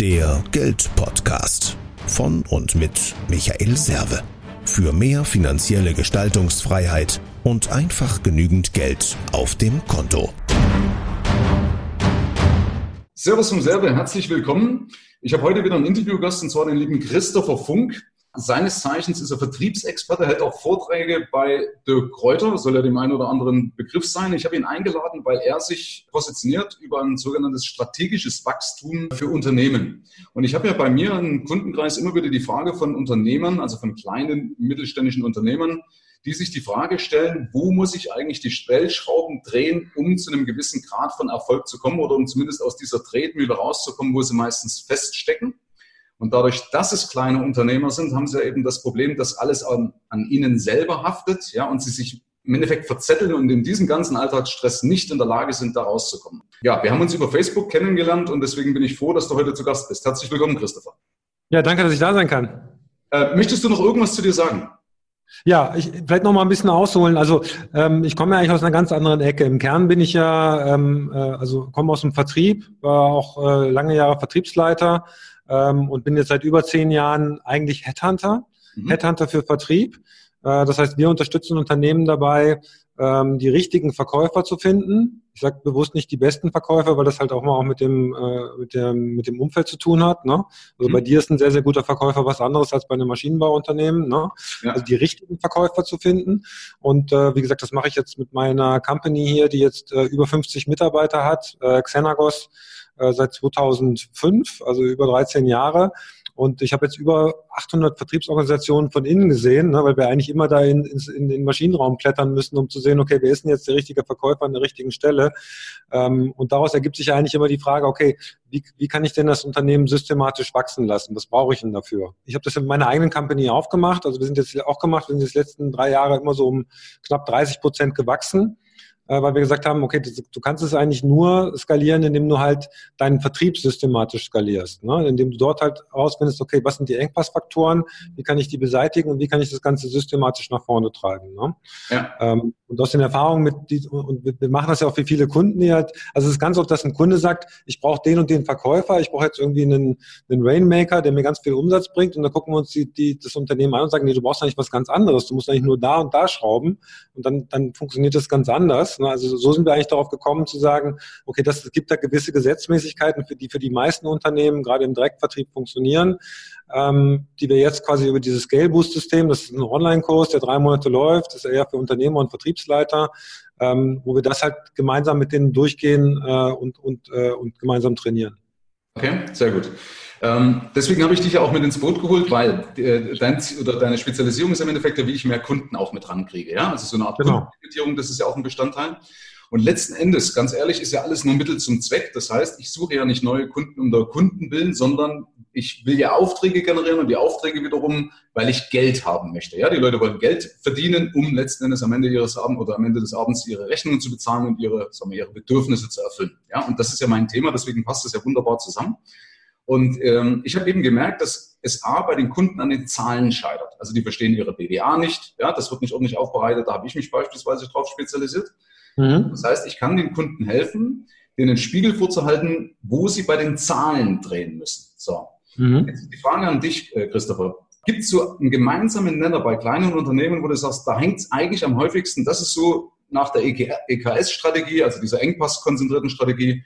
Der Geldpodcast von und mit Michael Serve. Für mehr finanzielle Gestaltungsfreiheit und einfach genügend Geld auf dem Konto. Servus vom Serve, herzlich willkommen. Ich habe heute wieder einen Interviewgast und zwar den lieben Christopher Funk. Seines Zeichens ist er Vertriebsexperte, hält auch Vorträge bei Dirk Kräuter, soll ja dem einen oder anderen Begriff sein. Ich habe ihn eingeladen, weil er sich positioniert über ein sogenanntes strategisches Wachstum für Unternehmen. Und ich habe ja bei mir im Kundenkreis immer wieder die Frage von Unternehmern, also von kleinen mittelständischen Unternehmern, die sich die Frage stellen, wo muss ich eigentlich die Stellschrauben drehen, um zu einem gewissen Grad von Erfolg zu kommen oder um zumindest aus dieser Tretmühle rauszukommen, wo sie meistens feststecken. Und dadurch, dass es kleine Unternehmer sind, haben sie ja eben das Problem, dass alles an, an ihnen selber haftet, ja, und sie sich im Endeffekt verzetteln und in diesem ganzen Alltagsstress nicht in der Lage sind, da rauszukommen. Ja, wir haben uns über Facebook kennengelernt und deswegen bin ich froh, dass du heute zu Gast bist. Herzlich willkommen, Christopher. Ja, danke, dass ich da sein kann. Äh, möchtest du noch irgendwas zu dir sagen? Ja, ich vielleicht noch mal ein bisschen ausholen. Also ähm, ich komme ja eigentlich aus einer ganz anderen Ecke. Im Kern bin ich ja, ähm, äh, also komme aus dem Vertrieb, war auch äh, lange Jahre Vertriebsleiter, ähm, und bin jetzt seit über zehn Jahren eigentlich Headhunter, mhm. Headhunter für Vertrieb. Äh, das heißt, wir unterstützen Unternehmen dabei, ähm, die richtigen Verkäufer zu finden. Ich sage bewusst nicht die besten Verkäufer, weil das halt auch mal auch mit dem, äh, mit dem, mit dem Umfeld zu tun hat. Ne? Also mhm. bei dir ist ein sehr, sehr guter Verkäufer was anderes als bei einem Maschinenbauunternehmen. Ne? Ja. Also die richtigen Verkäufer zu finden. Und äh, wie gesagt, das mache ich jetzt mit meiner Company hier, die jetzt äh, über 50 Mitarbeiter hat, äh, Xenagos äh, seit 2005, also über 13 Jahre. Und ich habe jetzt über 800 Vertriebsorganisationen von innen gesehen, ne, weil wir eigentlich immer da in, in, den Maschinenraum klettern müssen, um zu sehen, okay, wer ist denn jetzt der richtige Verkäufer an der richtigen Stelle? Ähm, und daraus ergibt sich eigentlich immer die Frage, okay, wie, wie kann ich denn das Unternehmen systematisch wachsen lassen? Was brauche ich denn dafür? Ich habe das in meiner eigenen Company aufgemacht. Also wir sind jetzt auch gemacht, wir sind jetzt letzten drei Jahre immer so um knapp 30 Prozent gewachsen. Äh, weil wir gesagt haben, okay, du kannst es eigentlich nur skalieren, indem du halt deinen Vertrieb systematisch skalierst, ne? indem du dort halt rausfindest, okay, was sind die Engpassfaktoren, wie kann ich die beseitigen und wie kann ich das Ganze systematisch nach vorne treiben. Ne? Ja. Ähm, und aus den Erfahrungen mit, die, und wir machen das ja auch für viele Kunden, die halt, also es ist ganz oft, dass ein Kunde sagt, ich brauche den und den Verkäufer, ich brauche jetzt irgendwie einen, einen Rainmaker, der mir ganz viel Umsatz bringt und dann gucken wir uns die, die, das Unternehmen an und sagen, nee, du brauchst eigentlich was ganz anderes, du musst eigentlich nur da und da schrauben und dann, dann funktioniert das ganz anders. Ne? Also so sind wir eigentlich darauf gekommen zu sagen, okay, das, es gibt da gewisse Gesetzmäßigkeiten, für die für die meisten Unternehmen gerade im Direktvertrieb funktionieren, ähm, die wir jetzt quasi über dieses Scale Boost System, das ist ein Online-Kurs, der drei Monate läuft, das ist eher für Unternehmer und Vertriebsleiter, ähm, wo wir das halt gemeinsam mit denen durchgehen äh, und, und, äh, und gemeinsam trainieren. Okay, sehr gut. Ähm, deswegen habe ich dich ja auch mit ins Boot geholt, weil äh, dein, oder deine Spezialisierung ist im Endeffekt ja, wie ich mehr Kunden auch mit rankriege. Ja? Also so eine Art genau. Kundenorientierung, das ist ja auch ein Bestandteil. Und letzten Endes, ganz ehrlich, ist ja alles nur Mittel zum Zweck. Das heißt, ich suche ja nicht neue Kunden um der Kunden willen, sondern ich will ja Aufträge generieren und die Aufträge wiederum, weil ich Geld haben möchte. Ja, die Leute wollen Geld verdienen, um letzten Endes am Ende ihres Abends oder am Ende des Abends ihre Rechnungen zu bezahlen und ihre, sagen wir, ihre Bedürfnisse zu erfüllen. Ja, und das ist ja mein Thema, deswegen passt das ja wunderbar zusammen. Und ähm, ich habe eben gemerkt, dass es A bei den Kunden an den Zahlen scheitert. Also die verstehen ihre BWA nicht, ja, das wird nicht ordentlich aufbereitet, da habe ich mich beispielsweise drauf spezialisiert. Mhm. Das heißt, ich kann den Kunden helfen, denen Spiegel vorzuhalten, wo sie bei den Zahlen drehen müssen. So. Mhm. Jetzt die Frage an dich, äh, Christopher. Gibt es so einen gemeinsamen Nenner bei kleinen Unternehmen, wo du sagst, da hängt es eigentlich am häufigsten, das ist so nach der EKS-Strategie, also dieser engpasskonzentrierten Strategie,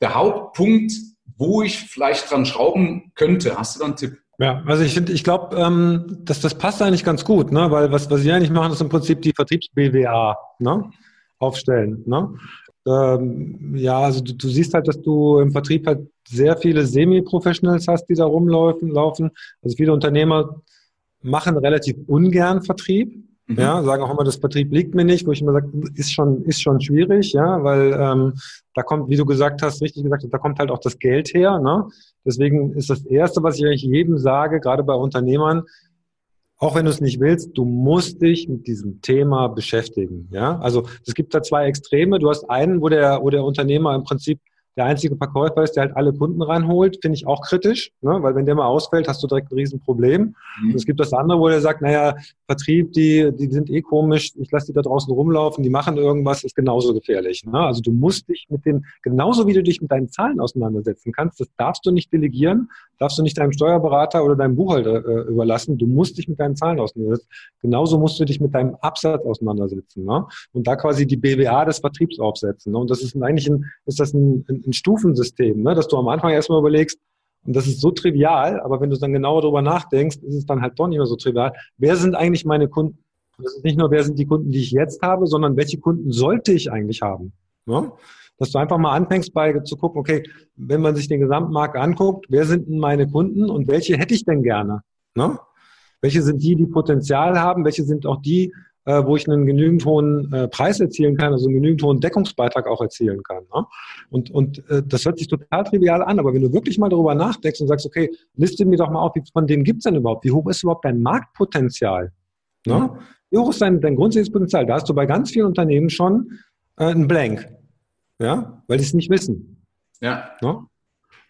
der Hauptpunkt, wo ich vielleicht dran schrauben könnte. Hast du da einen Tipp? Ja, also ich finde, ich glaube, ähm, dass das passt eigentlich ganz gut, ne? weil was, was wir eigentlich machen, ist im Prinzip die Vertriebs-BWA ne? aufstellen. Ne? Ähm, ja, also du, du, siehst halt, dass du im Vertrieb halt sehr viele Semi-Professionals hast, die da rumlaufen. Laufen. Also viele Unternehmer machen relativ ungern Vertrieb. Mhm. Ja, sagen auch immer, das Vertrieb liegt mir nicht, wo ich immer sage, ist schon, ist schon schwierig, ja, weil ähm, da kommt, wie du gesagt hast, richtig gesagt hast, da kommt halt auch das Geld her. Ne? Deswegen ist das Erste, was ich eigentlich jedem sage, gerade bei Unternehmern, auch wenn du es nicht willst, du musst dich mit diesem Thema beschäftigen. Ja, also es gibt da zwei Extreme. Du hast einen, wo der, wo der Unternehmer im Prinzip der einzige Verkäufer ist, der halt alle Kunden reinholt, finde ich auch kritisch, ne? weil wenn der mal ausfällt, hast du direkt ein Riesenproblem. Mhm. Und es gibt das andere, wo der sagt, naja, Vertrieb, die, die sind eh komisch, ich lasse die da draußen rumlaufen, die machen irgendwas, ist genauso gefährlich. Ne? Also du musst dich mit den, genauso wie du dich mit deinen Zahlen auseinandersetzen kannst, das darfst du nicht delegieren, darfst du nicht deinem Steuerberater oder deinem Buchhalter äh, überlassen, du musst dich mit deinen Zahlen auseinandersetzen. Genauso musst du dich mit deinem Absatz auseinandersetzen. Ne? Und da quasi die BWA des Vertriebs aufsetzen. Ne? Und das ist eigentlich ein, ist das ein, ein ein Stufensystem, ne? dass du am Anfang erstmal überlegst, und das ist so trivial, aber wenn du dann genauer darüber nachdenkst, ist es dann halt doch nicht mehr so trivial. Wer sind eigentlich meine Kunden? Das ist nicht nur, wer sind die Kunden, die ich jetzt habe, sondern welche Kunden sollte ich eigentlich haben? Ne? Dass du einfach mal anfängst bei zu gucken, okay, wenn man sich den Gesamtmarkt anguckt, wer sind denn meine Kunden und welche hätte ich denn gerne? Ne? Welche sind die, die Potenzial haben? Welche sind auch die, äh, wo ich einen genügend hohen äh, Preis erzielen kann, also einen genügend hohen Deckungsbeitrag auch erzielen kann. Ne? Und, und äh, das hört sich total trivial an, aber wenn du wirklich mal darüber nachdenkst und sagst, okay, liste mir doch mal auf, wie, von denen gibt's denn überhaupt? Wie hoch ist überhaupt dein Marktpotenzial? Ne? Wie hoch ist dein, dein grundsätzliches Potenzial? Da hast du bei ganz vielen Unternehmen schon äh, einen Blank. Ja, weil die es nicht wissen. Ja. Ne?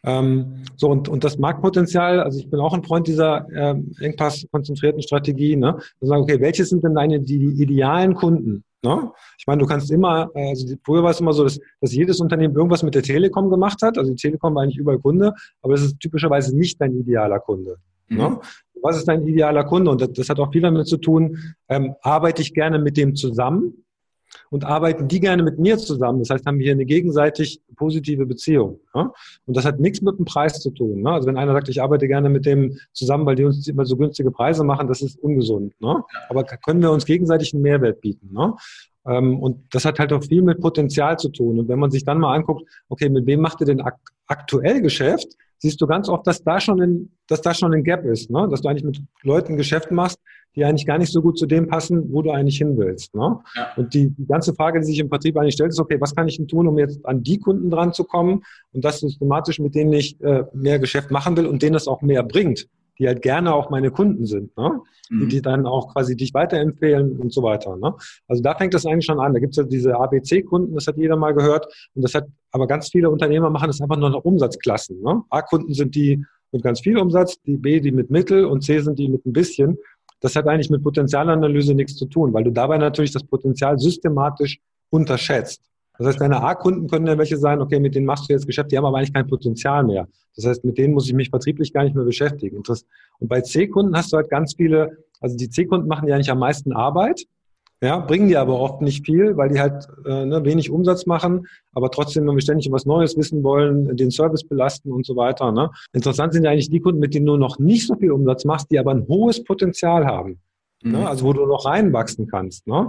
Ähm, so, und, und das Marktpotenzial, also ich bin auch ein Freund dieser ähm, engpasskonzentrierten Strategie, ne? Wir sagen, okay, welche sind denn deine die, die idealen Kunden? Ne? Ich meine, du kannst immer, äh, also früher war es immer so, dass, dass jedes Unternehmen irgendwas mit der Telekom gemacht hat. Also die Telekom war eigentlich überall Kunde, aber das ist typischerweise nicht dein idealer Kunde. Mhm. Ne? Was ist dein idealer Kunde? Und das, das hat auch viel damit zu tun, ähm, arbeite ich gerne mit dem zusammen? Und arbeiten die gerne mit mir zusammen. Das heißt, haben wir hier eine gegenseitig positive Beziehung. Ja? Und das hat nichts mit dem Preis zu tun. Ne? Also wenn einer sagt, ich arbeite gerne mit dem zusammen, weil die uns immer so günstige Preise machen, das ist ungesund. Ne? Aber können wir uns gegenseitig einen Mehrwert bieten. Ne? Ähm, und das hat halt auch viel mit Potenzial zu tun. Und wenn man sich dann mal anguckt, okay, mit wem macht ihr denn ak aktuell Geschäft? Siehst du ganz oft, dass da schon ein, dass da schon ein Gap ist, ne? dass du eigentlich mit Leuten Geschäft machst, die eigentlich gar nicht so gut zu dem passen, wo du eigentlich hin willst. Ne? Ja. Und die, die ganze Frage, die sich im Vertrieb eigentlich stellt, ist, okay, was kann ich denn tun, um jetzt an die Kunden dran zu kommen und das systematisch, mit denen ich äh, mehr Geschäft machen will und denen es auch mehr bringt, die halt gerne auch meine Kunden sind, ne? Mhm. die, die dann auch quasi dich weiterempfehlen und so weiter. Ne? Also da fängt das eigentlich schon an. Da gibt es ja diese ABC-Kunden, das hat jeder mal gehört. Und das hat, aber ganz viele Unternehmer machen das einfach nur nach Umsatzklassen. Ne? A-Kunden sind die mit ganz viel Umsatz, die B, die mit Mittel und C sind die mit ein bisschen. Das hat eigentlich mit Potenzialanalyse nichts zu tun, weil du dabei natürlich das Potenzial systematisch unterschätzt. Das heißt, deine A-Kunden können ja welche sein, okay, mit denen machst du jetzt Geschäft, die haben aber eigentlich kein Potenzial mehr. Das heißt, mit denen muss ich mich vertrieblich gar nicht mehr beschäftigen. Und bei C-Kunden hast du halt ganz viele, also die C-Kunden machen ja eigentlich am meisten Arbeit, ja, bringen die aber oft nicht viel, weil die halt äh, ne, wenig Umsatz machen, aber trotzdem, wenn wir ständig was Neues wissen wollen, den Service belasten und so weiter. Ne? Interessant sind ja eigentlich die Kunden, mit denen du noch nicht so viel Umsatz machst, die aber ein hohes Potenzial haben. Ne? Mhm. Ne? Also wo du noch reinwachsen kannst. Ne?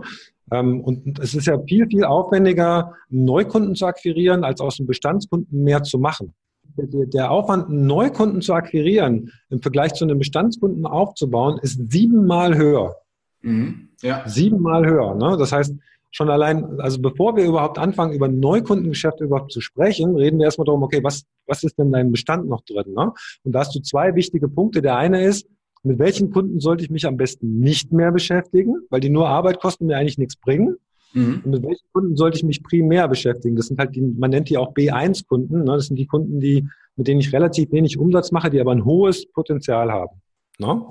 Ähm, und es ist ja viel, viel aufwendiger, Neukunden zu akquirieren, als aus dem Bestandskunden mehr zu machen. Der Aufwand, Neukunden zu akquirieren, im Vergleich zu einem Bestandskunden aufzubauen, ist siebenmal höher. Mhm. Ja. Siebenmal höher. Ne? Das heißt, schon allein, also bevor wir überhaupt anfangen, über Neukundengeschäfte überhaupt zu sprechen, reden wir erstmal darum, okay, was, was ist denn dein Bestand noch drin? Ne? Und da hast du zwei wichtige Punkte. Der eine ist, mit welchen Kunden sollte ich mich am besten nicht mehr beschäftigen, weil die nur Arbeit kosten mir eigentlich nichts bringen. Mhm. Und mit welchen Kunden sollte ich mich primär beschäftigen? Das sind halt die, man nennt die auch B1-Kunden. Ne? Das sind die Kunden, die, mit denen ich relativ wenig Umsatz mache, die aber ein hohes Potenzial haben. Ne?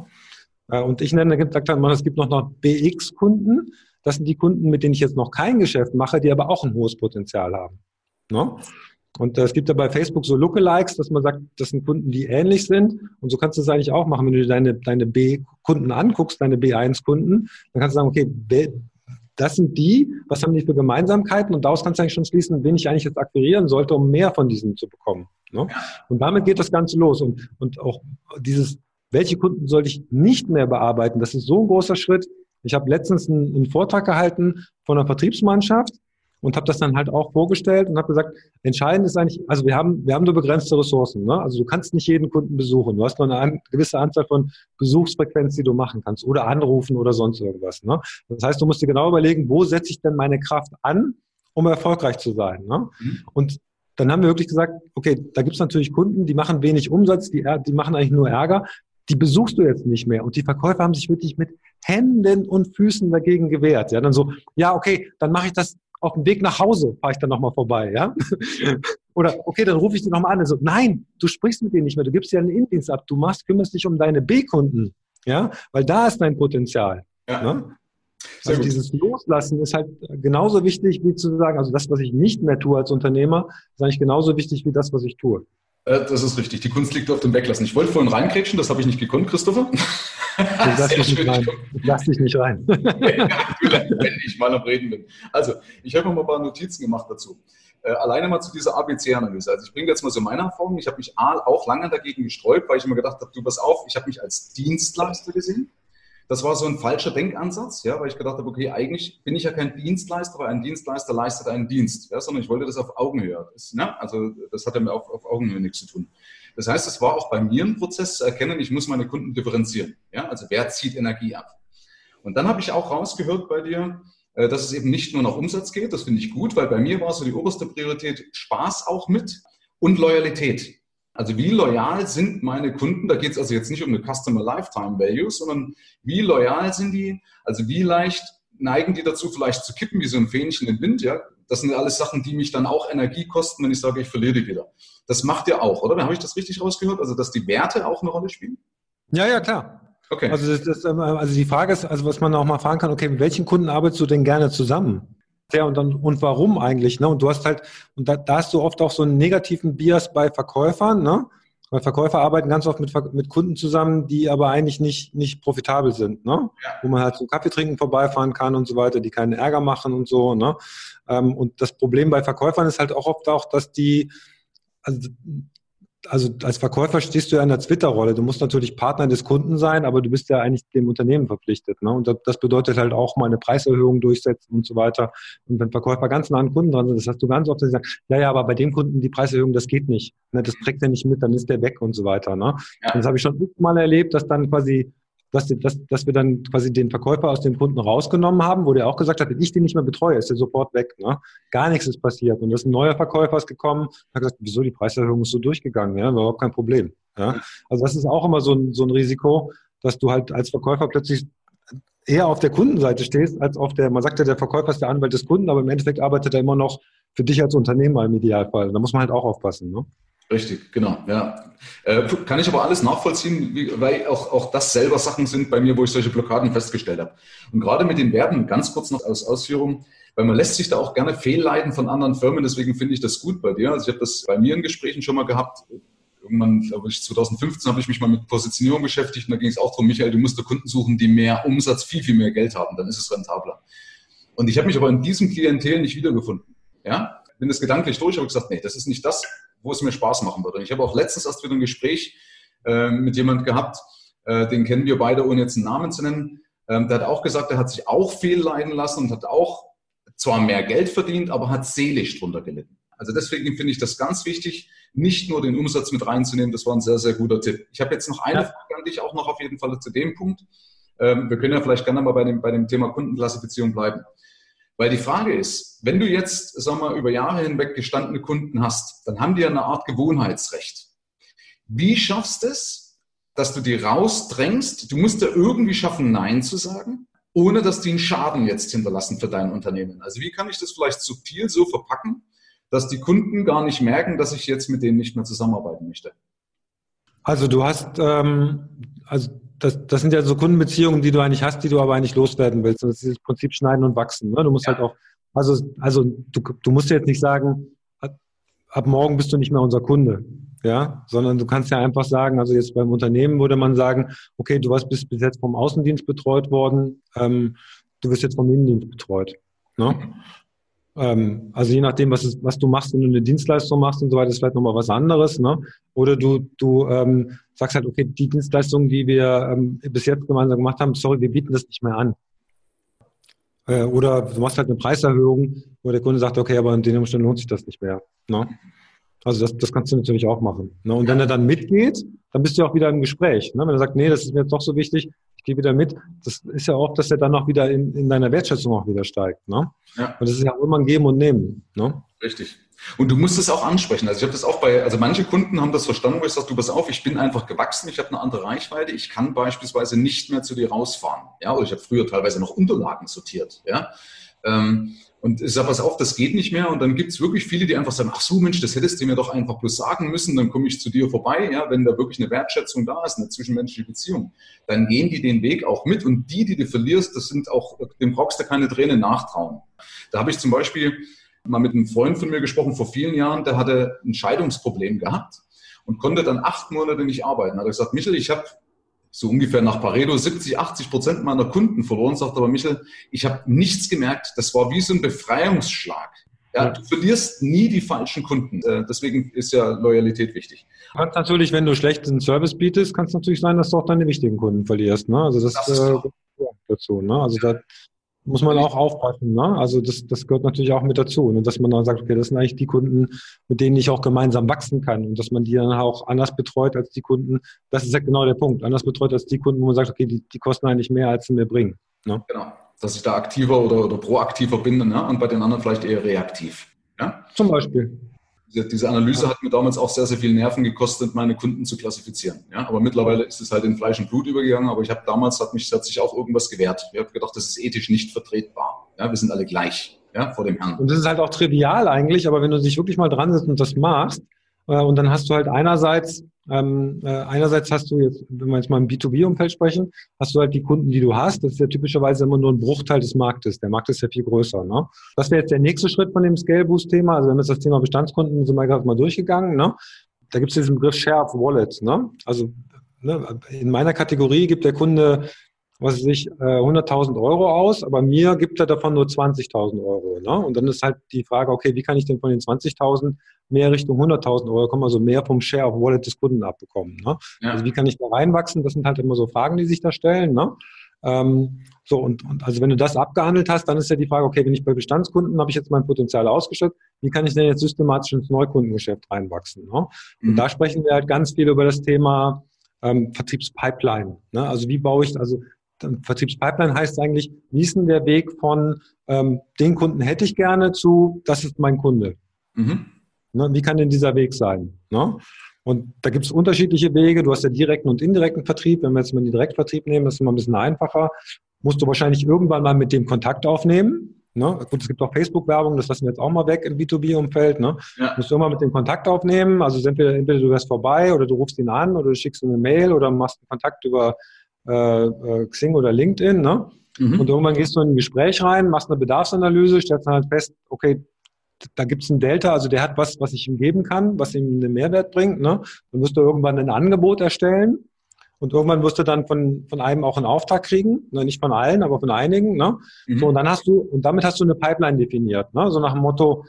Äh, und ich nenne, gesagt habe, es gibt noch, noch BX-Kunden. Das sind die Kunden, mit denen ich jetzt noch kein Geschäft mache, die aber auch ein hohes Potenzial haben. Ne? Und äh, es gibt ja bei Facebook so Lookalikes, dass man sagt, das sind Kunden, die ähnlich sind. Und so kannst du es eigentlich auch machen, wenn du deine, deine B-Kunden anguckst, deine B1-Kunden, dann kannst du sagen, okay, das sind die, was haben die für Gemeinsamkeiten? Und daraus kannst du eigentlich schon schließen, wen ich eigentlich jetzt akquirieren sollte, um mehr von diesen zu bekommen. Ne? Und damit geht das Ganze los. Und, und auch dieses welche Kunden sollte ich nicht mehr bearbeiten? Das ist so ein großer Schritt. Ich habe letztens einen, einen Vortrag gehalten von einer Vertriebsmannschaft und habe das dann halt auch vorgestellt und habe gesagt, entscheidend ist eigentlich, also wir haben, wir haben nur begrenzte Ressourcen. Ne? Also du kannst nicht jeden Kunden besuchen. Du hast nur eine gewisse Anzahl von Besuchsfrequenz, die du machen kannst oder anrufen oder sonst irgendwas. Ne? Das heißt, du musst dir genau überlegen, wo setze ich denn meine Kraft an, um erfolgreich zu sein. Ne? Mhm. Und dann haben wir wirklich gesagt, okay, da gibt es natürlich Kunden, die machen wenig Umsatz, die, die machen eigentlich nur Ärger die besuchst du jetzt nicht mehr. Und die Verkäufer haben sich wirklich mit Händen und Füßen dagegen gewehrt. Ja, dann so, ja, okay, dann mache ich das auf dem Weg nach Hause, fahre ich dann nochmal vorbei, ja. Oder, okay, dann rufe ich dich nochmal an. Also, nein, du sprichst mit denen nicht mehr. Du gibst ja einen Indienst ab. Du machst, kümmerst dich um deine B-Kunden. Ja, weil da ist dein Potenzial. Ja. Ne? Also dieses Loslassen ist halt genauso wichtig, wie zu sagen, also das, was ich nicht mehr tue als Unternehmer, ist eigentlich genauso wichtig wie das, was ich tue. Äh, das ist richtig. Die Kunst liegt auf dem Weglassen. Ich wollte vorhin reinkrätschen, das habe ich nicht gekonnt, Christopher. Ich lass, dich nicht, rein. ich lass dich nicht rein. wenn ich mal am Reden bin. Also, ich habe mir mal ein paar Notizen gemacht dazu. Äh, alleine mal zu dieser ABC-Analyse. Also ich bringe jetzt mal so meine Erfahrung. Ich habe mich auch lange dagegen gesträubt, weil ich immer gedacht habe, du pass auf, ich habe mich als Dienstleister gesehen. Das war so ein falscher Denkansatz, ja, weil ich gedacht habe, okay, eigentlich bin ich ja kein Dienstleister, weil ein Dienstleister leistet einen Dienst, ja, sondern ich wollte das auf Augenhöhe. Das, ne? Also das hat ja mir auf, auf Augenhöhe nichts zu tun. Das heißt, es war auch bei mir ein Prozess zu erkennen, ich muss meine Kunden differenzieren. Ja? Also wer zieht Energie ab? Und dann habe ich auch rausgehört bei dir, äh, dass es eben nicht nur nach Umsatz geht. Das finde ich gut, weil bei mir war so die oberste Priorität Spaß auch mit und Loyalität. Also wie loyal sind meine Kunden? Da geht es also jetzt nicht um eine Customer Lifetime Value, sondern wie loyal sind die? Also wie leicht neigen die dazu, vielleicht zu kippen wie so ein Fähnchen im Wind? Ja, das sind alles Sachen, die mich dann auch Energie kosten, wenn ich sage, ich verliere die wieder. Das macht ihr auch, oder? Habe ich das richtig rausgehört? Also dass die Werte auch eine Rolle spielen? Ja, ja, klar. Okay. Also, das, das, ähm, also die Frage ist, also was man auch mal fragen kann, okay, mit welchen Kunden arbeitest du denn gerne zusammen? Ja, und dann, und warum eigentlich, ne? Und du hast halt, und da, da hast du oft auch so einen negativen Bias bei Verkäufern, ne? Weil Verkäufer arbeiten ganz oft mit, mit Kunden zusammen, die aber eigentlich nicht, nicht profitabel sind, ne? Ja. Wo man halt zum Kaffee trinken vorbeifahren kann und so weiter, die keinen Ärger machen und so, ne? Ähm, und das Problem bei Verkäufern ist halt auch oft auch, dass die, also also als Verkäufer stehst du ja in der Twitter-Rolle. Du musst natürlich Partner des Kunden sein, aber du bist ja eigentlich dem Unternehmen verpflichtet. Ne? Und das bedeutet halt auch mal eine Preiserhöhung durchsetzen und so weiter. Und wenn Verkäufer ganz nah an Kunden dran sind, das hast du ganz oft gesagt, ja, ja, aber bei dem Kunden die Preiserhöhung, das geht nicht. Ne? Das trägt er nicht mit, dann ist der weg und so weiter. Ne? Ja. Und das habe ich schon mal erlebt, dass dann quasi dass, dass, dass wir dann quasi den Verkäufer aus dem Kunden rausgenommen haben, wo der auch gesagt hat, wenn ich den nicht mehr betreue, ist der sofort weg. Ne? Gar nichts ist passiert. Und das ist ein neuer Verkäufer ist gekommen, hat gesagt, wieso die Preiserhöhung ist so durchgegangen? Ja, war überhaupt kein Problem. Ja? Also das ist auch immer so ein, so ein Risiko, dass du halt als Verkäufer plötzlich eher auf der Kundenseite stehst, als auf der, man sagt ja, der Verkäufer ist der Anwalt des Kunden, aber im Endeffekt arbeitet er immer noch für dich als Unternehmer im Idealfall. Da muss man halt auch aufpassen. Ne? Richtig, genau. Ja. Äh, kann ich aber alles nachvollziehen, weil auch, auch das selber Sachen sind bei mir, wo ich solche Blockaden festgestellt habe. Und gerade mit den Werten, ganz kurz noch als Ausführung, weil man lässt sich da auch gerne fehlleiten von anderen Firmen, deswegen finde ich das gut bei dir. Also ich habe das bei mir in Gesprächen schon mal gehabt. Irgendwann, glaube ich, 2015 habe ich mich mal mit Positionierung beschäftigt und da ging es auch darum, Michael, du musst da Kunden suchen, die mehr Umsatz, viel, viel mehr Geld haben, dann ist es rentabler. Und ich habe mich aber in diesem Klientel nicht wiedergefunden. Ja, bin das gedanklich durch, habe gesagt, nee, das ist nicht das, wo es mir Spaß machen würde. Und ich habe auch letztens erst wieder ein Gespräch äh, mit jemand gehabt, äh, den kennen wir beide, ohne jetzt einen Namen zu nennen. Ähm, der hat auch gesagt, er hat sich auch viel leiden lassen und hat auch zwar mehr Geld verdient, aber hat seelisch drunter gelitten. Also deswegen finde ich das ganz wichtig, nicht nur den Umsatz mit reinzunehmen. Das war ein sehr, sehr guter Tipp. Ich habe jetzt noch eine ja. Frage an dich, auch noch auf jeden Fall zu dem Punkt. Ähm, wir können ja vielleicht gerne mal bei dem, bei dem Thema Kundenklassifizierung bleiben. Weil die Frage ist, wenn du jetzt, sagen wir, über Jahre hinweg gestandene Kunden hast, dann haben die ja eine Art Gewohnheitsrecht. Wie schaffst du es, dass du die rausdrängst? Du musst ja irgendwie schaffen, Nein zu sagen, ohne dass die einen Schaden jetzt hinterlassen für dein Unternehmen. Also wie kann ich das vielleicht subtil so verpacken, dass die Kunden gar nicht merken, dass ich jetzt mit denen nicht mehr zusammenarbeiten möchte? Also du hast, ähm, also das, das sind ja so Kundenbeziehungen, die du eigentlich hast, die du aber eigentlich loswerden willst. Und das ist dieses Prinzip Schneiden und Wachsen. Ne? Du musst ja. halt auch, also, also du, du musst jetzt nicht sagen, ab morgen bist du nicht mehr unser Kunde. Ja, sondern du kannst ja einfach sagen, also jetzt beim Unternehmen würde man sagen, okay, du warst bis, bis jetzt vom Außendienst betreut worden, ähm, du wirst jetzt vom Innendienst betreut. Ne? Ähm, also je nachdem, was, ist, was du machst, wenn du eine Dienstleistung machst und so weiter, ist vielleicht nochmal was anderes. Ne? Oder du, du ähm, sagst halt, okay, die Dienstleistung, die wir ähm, bis jetzt gemeinsam gemacht haben, sorry, wir bieten das nicht mehr an. Äh, oder du machst halt eine Preiserhöhung, wo der Kunde sagt, okay, aber in den Umständen lohnt sich das nicht mehr. Ne? Also das, das kannst du natürlich auch machen. Ne? Und wenn er dann mitgeht, dann bist du auch wieder im Gespräch. Ne? Wenn er sagt, nee, das ist mir jetzt doch so wichtig, geh wieder mit. Das ist ja auch, dass er dann auch wieder in, in deiner Wertschätzung auch wieder steigt. Ne? Ja. Und das ist ja auch immer ein Geben und Nehmen. Ne? Richtig. Und du musst es auch ansprechen. Also ich habe das auch bei, also manche Kunden haben das verstanden, wo ich sage, du pass auf, ich bin einfach gewachsen, ich habe eine andere Reichweite, ich kann beispielsweise nicht mehr zu dir rausfahren. Ja, oder ich habe früher teilweise noch Unterlagen sortiert. Ja. Ähm, und ich sage, pass auf, das geht nicht mehr. Und dann gibt es wirklich viele, die einfach sagen, ach so Mensch, das hättest du mir doch einfach bloß sagen müssen, dann komme ich zu dir vorbei. Ja, wenn da wirklich eine Wertschätzung da ist, eine zwischenmenschliche Beziehung, dann gehen die den Weg auch mit. Und die, die du verlierst, das sind auch, dem brauchst du keine Tränen nachtrauen. Da habe ich zum Beispiel mal mit einem Freund von mir gesprochen vor vielen Jahren, der hatte ein Scheidungsproblem gehabt und konnte dann acht Monate nicht arbeiten. Da hat er gesagt, Michel, ich habe so ungefähr nach Pareto 70, 80 Prozent meiner Kunden verloren, sagt aber Michel, ich habe nichts gemerkt. Das war wie so ein Befreiungsschlag. Ja, du verlierst nie die falschen Kunden. Äh, deswegen ist ja Loyalität wichtig. Kann natürlich, wenn du schlechten Service bietest, kann es natürlich sein, dass du auch deine wichtigen Kunden verlierst. Ne? Also das, das äh, dazu. Ne? Also da muss man auch aufpassen. Ne? Also das, das gehört natürlich auch mit dazu. Und dass man dann sagt, okay, das sind eigentlich die Kunden, mit denen ich auch gemeinsam wachsen kann und dass man die dann auch anders betreut als die Kunden. Das ist ja genau der Punkt. Anders betreut als die Kunden, wo man sagt, okay, die, die kosten eigentlich mehr, als sie mir bringen. Ne? Genau. Dass ich da aktiver oder, oder proaktiver bin ne? und bei den anderen vielleicht eher reaktiv. Ja? Zum Beispiel diese Analyse hat mir damals auch sehr, sehr viel Nerven gekostet, meine Kunden zu klassifizieren. Ja, aber mittlerweile ist es halt in Fleisch und Blut übergegangen. Aber ich habe damals, hat mich hat sich auch irgendwas gewehrt. Ich habe gedacht, das ist ethisch nicht vertretbar. Ja, wir sind alle gleich ja, vor dem Herrn. Und das ist halt auch trivial eigentlich, aber wenn du dich wirklich mal dran sitzt und das machst, und dann hast du halt einerseits, ähm, äh, einerseits hast du jetzt, wenn wir jetzt mal im B2B-Umfeld sprechen, hast du halt die Kunden, die du hast. Das ist ja typischerweise immer nur ein Bruchteil des Marktes. Der Markt ist ja viel größer. Ne? Das wäre jetzt der nächste Schritt von dem Scale-Boost-Thema. Also wir haben jetzt das Thema Bestandskunden sind wir gerade mal durchgegangen. Ne? Da gibt es diesen Begriff Share of Wallet. Ne? Also ne, in meiner Kategorie gibt der Kunde was weiß ich, 100.000 äh, Euro aus, aber mir gibt er davon nur 20.000 Euro. Ne? Und dann ist halt die Frage, okay, wie kann ich denn von den 20.000 mehr Richtung 100.000 Euro kommen, also mehr vom Share of Wallet des Kunden abbekommen. Ne? Ja. Also wie kann ich da reinwachsen? Das sind halt immer so Fragen, die sich da stellen. Ne? Ähm, so, und, und also wenn du das abgehandelt hast, dann ist ja die Frage, okay, wenn ich bei Bestandskunden habe ich jetzt mein Potenzial ausgeschöpft, wie kann ich denn jetzt systematisch ins Neukundengeschäft reinwachsen? Ne? Und mhm. da sprechen wir halt ganz viel über das Thema ähm, Vertriebspipeline. Ne? Also wie baue ich, also Vertriebspipeline heißt eigentlich, wie ist denn der Weg von ähm, den Kunden hätte ich gerne zu, das ist mein Kunde. Mhm. Ne, wie kann denn dieser Weg sein? Ne? Und da gibt es unterschiedliche Wege. Du hast ja direkten und indirekten Vertrieb. Wenn wir jetzt mal den Direktvertrieb nehmen, das ist immer ein bisschen einfacher. Musst du wahrscheinlich irgendwann mal mit dem Kontakt aufnehmen. Ne? Gut, es gibt auch Facebook-Werbung, das lassen wir jetzt auch mal weg im B2B-Umfeld. Ne? Ja. Musst du immer mit dem Kontakt aufnehmen. Also entweder, entweder du wärst vorbei oder du rufst ihn an oder du schickst ihm eine Mail oder machst einen Kontakt über äh, äh, Xing oder LinkedIn. Ne? Mhm. Und irgendwann gehst du in ein Gespräch rein, machst eine Bedarfsanalyse, stellst dann halt fest, okay, da gibt es ein Delta, also der hat was, was ich ihm geben kann, was ihm einen Mehrwert bringt. Ne? Dann wirst du irgendwann ein Angebot erstellen und irgendwann wirst du dann von, von einem auch einen Auftrag kriegen, ne? nicht von allen, aber von einigen. Ne? Mhm. So, und dann hast du, und damit hast du eine Pipeline definiert. Ne? So nach dem Motto,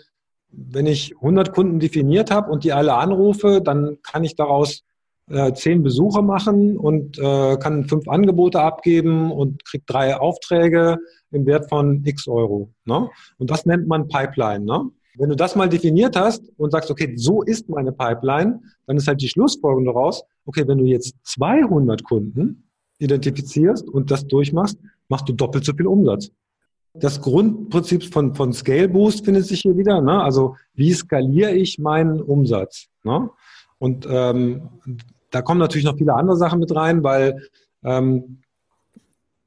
wenn ich 100 Kunden definiert habe und die alle anrufe, dann kann ich daraus äh, zehn Besuche machen und äh, kann fünf Angebote abgeben und kriegt drei Aufträge im Wert von x Euro. Ne? Und das nennt man Pipeline. Ne? Wenn du das mal definiert hast und sagst, okay, so ist meine Pipeline, dann ist halt die Schlussfolgerung daraus, okay, wenn du jetzt 200 Kunden identifizierst und das durchmachst, machst du doppelt so viel Umsatz. Das Grundprinzip von, von Scale Boost findet sich hier wieder. Ne? Also wie skaliere ich meinen Umsatz? Ne? Und ähm, da kommen natürlich noch viele andere Sachen mit rein, weil ähm,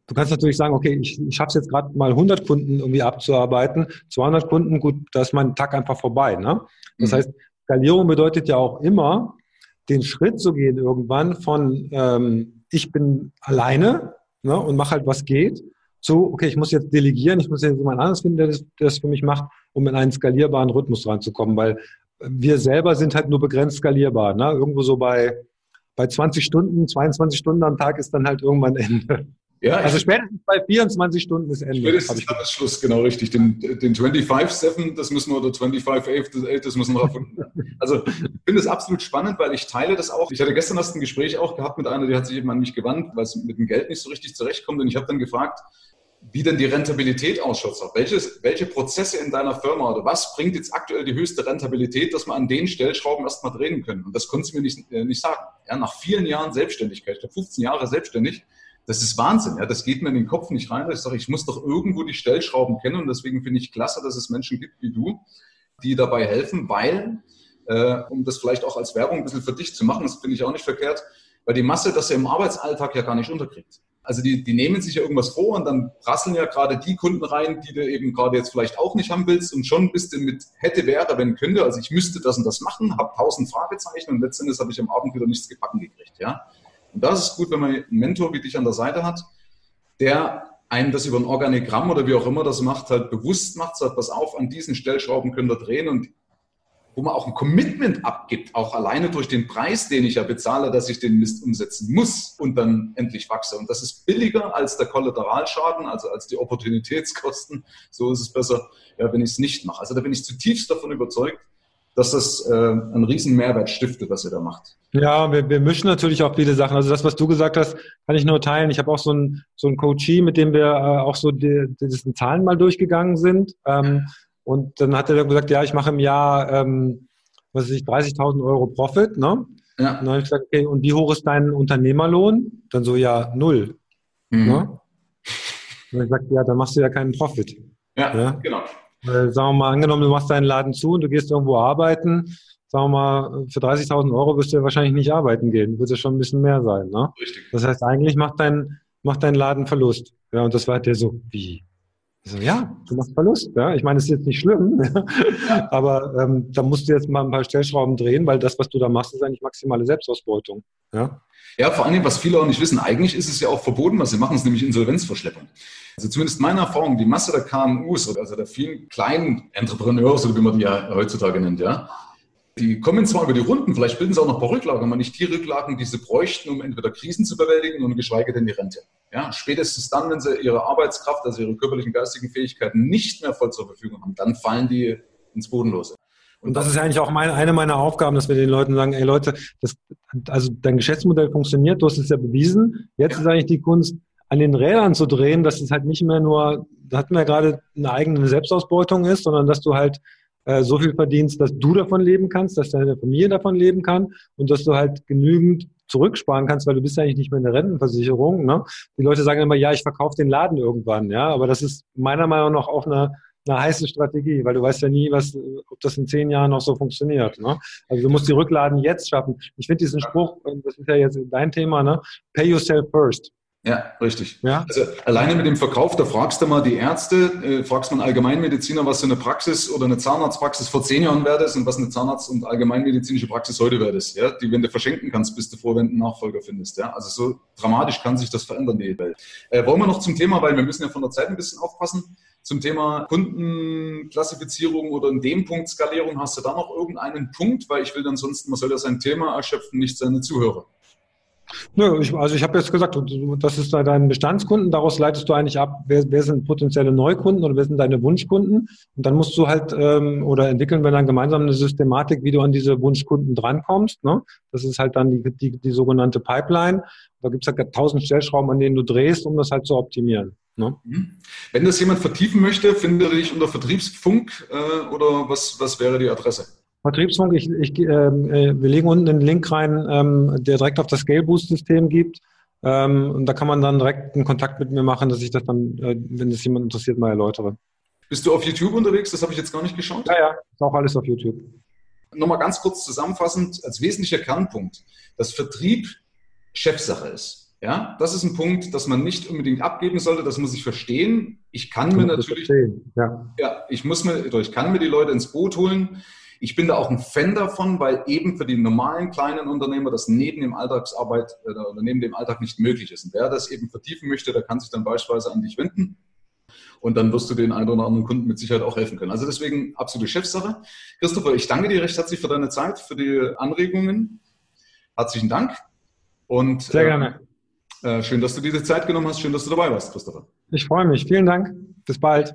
du kannst natürlich sagen, okay, ich, ich schaffe es jetzt gerade mal 100 Kunden irgendwie abzuarbeiten, 200 Kunden, gut, da ist mein Tag einfach vorbei. Ne? Das mhm. heißt, Skalierung bedeutet ja auch immer, den Schritt zu gehen irgendwann von ähm, ich bin alleine ne, und mache halt, was geht, zu, okay, ich muss jetzt delegieren, ich muss jetzt jemand anderes finden, der das, der das für mich macht, um in einen skalierbaren Rhythmus reinzukommen, weil wir selber sind halt nur begrenzt skalierbar. Ne? Irgendwo so bei bei 20 Stunden, 22 Stunden am Tag ist dann halt irgendwann Ende. Ja, also spätestens bei 24 Stunden ist Ende. Spätestens dann ist Schluss, genau richtig. Den, den 25-7, das müssen wir, oder 25-8, das müssen wir erfunden. Also ich finde es absolut spannend, weil ich teile das auch. Ich hatte gestern erst ein Gespräch auch gehabt mit einer, die hat sich eben an mich gewandt, weil es mit dem Geld nicht so richtig zurechtkommt. Und ich habe dann gefragt, wie denn die Rentabilität ausschaut. Welches, welche Prozesse in deiner Firma oder was bringt jetzt aktuell die höchste Rentabilität, dass wir an den Stellschrauben erstmal drehen können? Und das konnte sie mir nicht, äh, nicht sagen. Ja, nach vielen Jahren Selbstständigkeit, ich glaube 15 Jahre selbstständig, das ist Wahnsinn. Ja, das geht mir in den Kopf nicht rein. Ich sage, ich muss doch irgendwo die Stellschrauben kennen und deswegen finde ich klasse, dass es Menschen gibt wie du, die dabei helfen, weil, äh, um das vielleicht auch als Werbung ein bisschen für dich zu machen, das finde ich auch nicht verkehrt, weil die Masse das ja im Arbeitsalltag ja gar nicht unterkriegt. Also die, die nehmen sich ja irgendwas vor und dann prasseln ja gerade die Kunden rein, die du eben gerade jetzt vielleicht auch nicht haben willst und schon bist du mit hätte, wäre, wenn könnte. Also ich müsste das und das machen, habe tausend Fragezeichen und letztendlich habe ich am Abend wieder nichts gebacken gekriegt. Ja? Und das ist gut, wenn man einen Mentor wie dich an der Seite hat, der einem das über ein Organigramm oder wie auch immer das macht, halt bewusst macht, sagt, pass auf, an diesen Stellschrauben könnt ihr drehen und wo man auch ein Commitment abgibt, auch alleine durch den Preis, den ich ja bezahle, dass ich den Mist umsetzen muss und dann endlich wachse. Und das ist billiger als der Kollateralschaden, also als die Opportunitätskosten. So ist es besser, ja, wenn ich es nicht mache. Also da bin ich zutiefst davon überzeugt, dass das äh, einen riesen Mehrwert stiftet, was ihr da macht. Ja, wir, wir mischen natürlich auch viele Sachen. Also das, was du gesagt hast, kann ich nur teilen. Ich habe auch so ein so ein Coachie, mit dem wir äh, auch so die, diese Zahlen mal durchgegangen sind. Ähm, und dann hat er dann gesagt, ja, ich mache im Jahr, ähm, was weiß ich, 30.000 Euro Profit. Ne? Ja. Und dann habe ich gesagt, okay, und wie hoch ist dein Unternehmerlohn? Dann so, ja, null. Mhm. Ne? Und dann gesagt, ja, dann machst du ja keinen Profit. Ja, ja? genau. Weil, sagen wir mal, angenommen, du machst deinen Laden zu und du gehst irgendwo arbeiten, sagen wir mal, für 30.000 Euro wirst du ja wahrscheinlich nicht arbeiten gehen. Wird ja schon ein bisschen mehr sein. Ne? Richtig. Das heißt, eigentlich macht dein, macht dein Laden Verlust. Ja, und das war der so, wie? Ich so, ja, du machst Verlust. Ja? Ich meine, es ist jetzt nicht schlimm, aber ähm, da musst du jetzt mal ein paar Stellschrauben drehen, weil das, was du da machst, ist eigentlich maximale Selbstausbeutung. Ja? Ja, vor allem, was viele auch nicht wissen, eigentlich ist es ja auch verboten, was sie machen, ist nämlich Insolvenzverschleppung. Also zumindest meine Erfahrung, die Masse der KMUs, also der vielen kleinen Entrepreneurs, oder wie man die ja heutzutage nennt, ja, die kommen zwar über die Runden, vielleicht bilden sie auch noch ein paar Rücklagen, aber nicht die Rücklagen, die sie bräuchten, um entweder Krisen zu bewältigen und geschweige denn die Rente. Ja, spätestens dann, wenn sie ihre Arbeitskraft, also ihre körperlichen, geistigen Fähigkeiten nicht mehr voll zur Verfügung haben, dann fallen die ins Bodenlose. Und das ist eigentlich auch meine, eine meiner Aufgaben, dass wir den Leuten sagen, ey Leute, das, also dein Geschäftsmodell funktioniert, du hast es ja bewiesen. Jetzt ja. ist eigentlich die Kunst, an den Rädern zu drehen, dass es halt nicht mehr nur, da hatten wir gerade eine eigene Selbstausbeutung ist, sondern dass du halt äh, so viel verdienst, dass du davon leben kannst, dass deine Familie davon leben kann und dass du halt genügend zurücksparen kannst, weil du bist ja eigentlich nicht mehr in der Rentenversicherung. Ne? Die Leute sagen immer, ja, ich verkaufe den Laden irgendwann, ja, aber das ist meiner Meinung nach auch eine, eine heiße Strategie, weil du weißt ja nie, was, ob das in zehn Jahren noch so funktioniert. Ne? Also du musst die Rückladen jetzt schaffen. Ich finde diesen Spruch, das ist ja jetzt dein Thema, ne? Pay yourself first. Ja, richtig. Ja? Also alleine mit dem Verkauf, da fragst du mal die Ärzte, äh, fragst man Allgemeinmediziner, was so eine Praxis oder eine Zahnarztpraxis vor zehn Jahren wert ist und was eine Zahnarzt- und allgemeinmedizinische Praxis heute wert ist. Ja? Die, wenn du verschenken kannst, bist du froh, wenn du einen Nachfolger findest. Ja? Also so dramatisch kann sich das verändern, die Welt. Äh, wollen wir noch zum Thema, weil wir müssen ja von der Zeit ein bisschen aufpassen, zum Thema Kundenklassifizierung oder in dem Punkt Skalierung, hast du da noch irgendeinen Punkt? Weil ich will ansonsten, man soll ja sein Thema erschöpfen, nicht seine Zuhörer. Nö, ich, also ich habe jetzt gesagt, das ist dein Bestandskunden, daraus leitest du eigentlich ab, wer, wer sind potenzielle Neukunden oder wer sind deine Wunschkunden. Und dann musst du halt ähm, oder entwickeln wir dann gemeinsam eine Systematik, wie du an diese Wunschkunden drankommst. Ne? Das ist halt dann die, die, die sogenannte Pipeline. Da gibt's halt tausend Stellschrauben, an denen du drehst, um das halt zu optimieren. Ne? Mhm. Wenn das jemand vertiefen möchte, findet er dich unter Vertriebsfunk äh, oder was, was wäre die Adresse? Vertriebsfunk, ich, ich, ähm, äh, wir legen unten einen Link rein, ähm, der direkt auf das Scale Boost System gibt. Ähm, und da kann man dann direkt einen Kontakt mit mir machen, dass ich das dann, äh, wenn es jemand interessiert, mal erläutere. Bist du auf YouTube unterwegs? Das habe ich jetzt gar nicht geschaut. Ja, ja, ist auch alles auf YouTube. Nochmal ganz kurz zusammenfassend, als wesentlicher Kernpunkt, dass Vertrieb Chefsache ist. Ja, das ist ein Punkt, dass man nicht unbedingt abgeben sollte, das muss ich verstehen. Ich kann mir natürlich, ja. ja, ich muss mir, ich kann mir die Leute ins Boot holen. Ich bin da auch ein Fan davon, weil eben für die normalen kleinen Unternehmer das neben dem Alltagsarbeit äh, oder neben dem Alltag nicht möglich ist. Und wer das eben vertiefen möchte, der kann sich dann beispielsweise an dich wenden. Und dann wirst du den einen oder anderen Kunden mit Sicherheit auch helfen können. Also deswegen absolute Chefsache. Christopher, ich danke dir recht herzlich für deine Zeit, für die Anregungen. Herzlichen Dank. Und, Sehr gerne. Äh, äh schön, dass du diese Zeit genommen hast. Schön, dass du dabei warst, Christopher. Ich freue mich. Vielen Dank. Bis bald.